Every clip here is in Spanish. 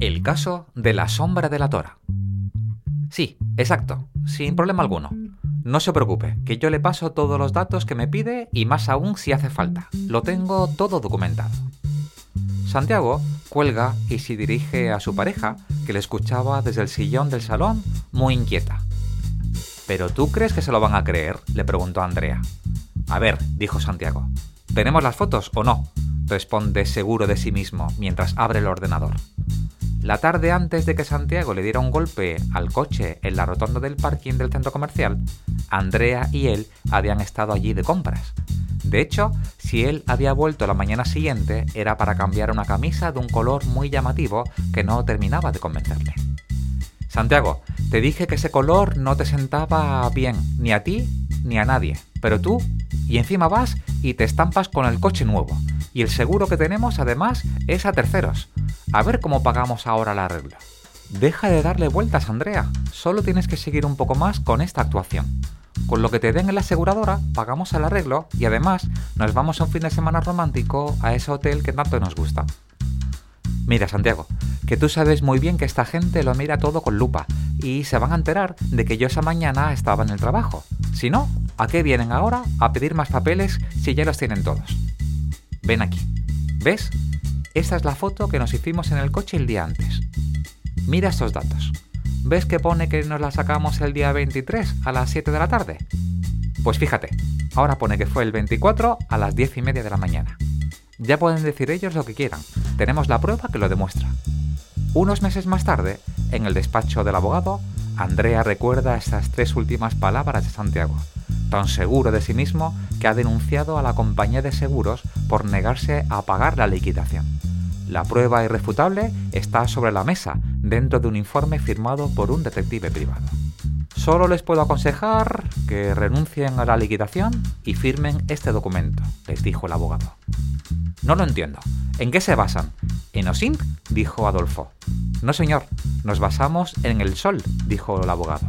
El caso de la sombra de la tora. Sí, exacto, sin problema alguno. No se preocupe, que yo le paso todos los datos que me pide y más aún si hace falta. Lo tengo todo documentado. Santiago cuelga y se dirige a su pareja, que le escuchaba desde el sillón del salón, muy inquieta. ¿Pero tú crees que se lo van a creer? le preguntó Andrea. A ver, dijo Santiago, ¿tenemos las fotos o no? responde seguro de sí mismo mientras abre el ordenador. La tarde antes de que Santiago le diera un golpe al coche en la rotonda del parking del centro comercial, Andrea y él habían estado allí de compras. De hecho, si él había vuelto la mañana siguiente era para cambiar una camisa de un color muy llamativo que no terminaba de convencerle. Santiago, te dije que ese color no te sentaba bien, ni a ti ni a nadie, pero tú, y encima vas y te estampas con el coche nuevo. Y el seguro que tenemos además es a terceros. A ver cómo pagamos ahora la regla. Deja de darle vueltas, Andrea. Solo tienes que seguir un poco más con esta actuación. Con lo que te den en la aseguradora, pagamos el arreglo y además nos vamos a un fin de semana romántico a ese hotel que tanto nos gusta. Mira, Santiago, que tú sabes muy bien que esta gente lo mira todo con lupa y se van a enterar de que yo esa mañana estaba en el trabajo. Si no, ¿a qué vienen ahora a pedir más papeles si ya los tienen todos? Ven aquí. ¿Ves? Esta es la foto que nos hicimos en el coche el día antes. Mira estos datos. ¿Ves que pone que nos la sacamos el día 23 a las 7 de la tarde? Pues fíjate, ahora pone que fue el 24 a las 10 y media de la mañana. Ya pueden decir ellos lo que quieran, tenemos la prueba que lo demuestra. Unos meses más tarde, en el despacho del abogado, Andrea recuerda estas tres últimas palabras de Santiago, tan seguro de sí mismo que ha denunciado a la compañía de seguros por negarse a pagar la liquidación. La prueba irrefutable está sobre la mesa, dentro de un informe firmado por un detective privado. Solo les puedo aconsejar que renuncien a la liquidación y firmen este documento, les dijo el abogado. No lo entiendo. ¿En qué se basan? ¿En OSINT? dijo Adolfo. No, señor, nos basamos en el sol, dijo el abogado.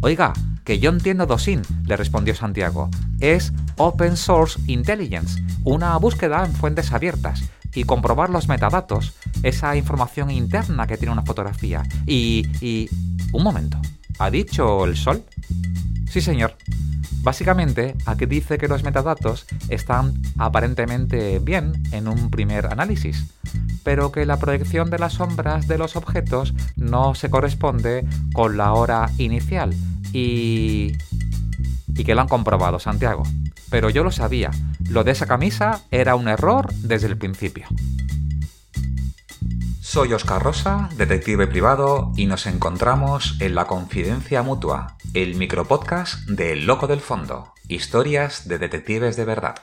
Oiga, que yo entiendo DOSIN, le respondió Santiago. Es Open Source Intelligence, una búsqueda en fuentes abiertas y comprobar los metadatos, esa información interna que tiene una fotografía. Y... y... Un momento, ¿ha dicho el sol? Sí, señor. Básicamente, aquí dice que los metadatos están aparentemente bien en un primer análisis, pero que la proyección de las sombras de los objetos no se corresponde con la hora inicial y... y que lo han comprobado, Santiago. Pero yo lo sabía, lo de esa camisa era un error desde el principio. Soy Oscar Rosa, detective privado, y nos encontramos en La Confidencia Mutua, el micropodcast de El Loco del Fondo, historias de detectives de verdad.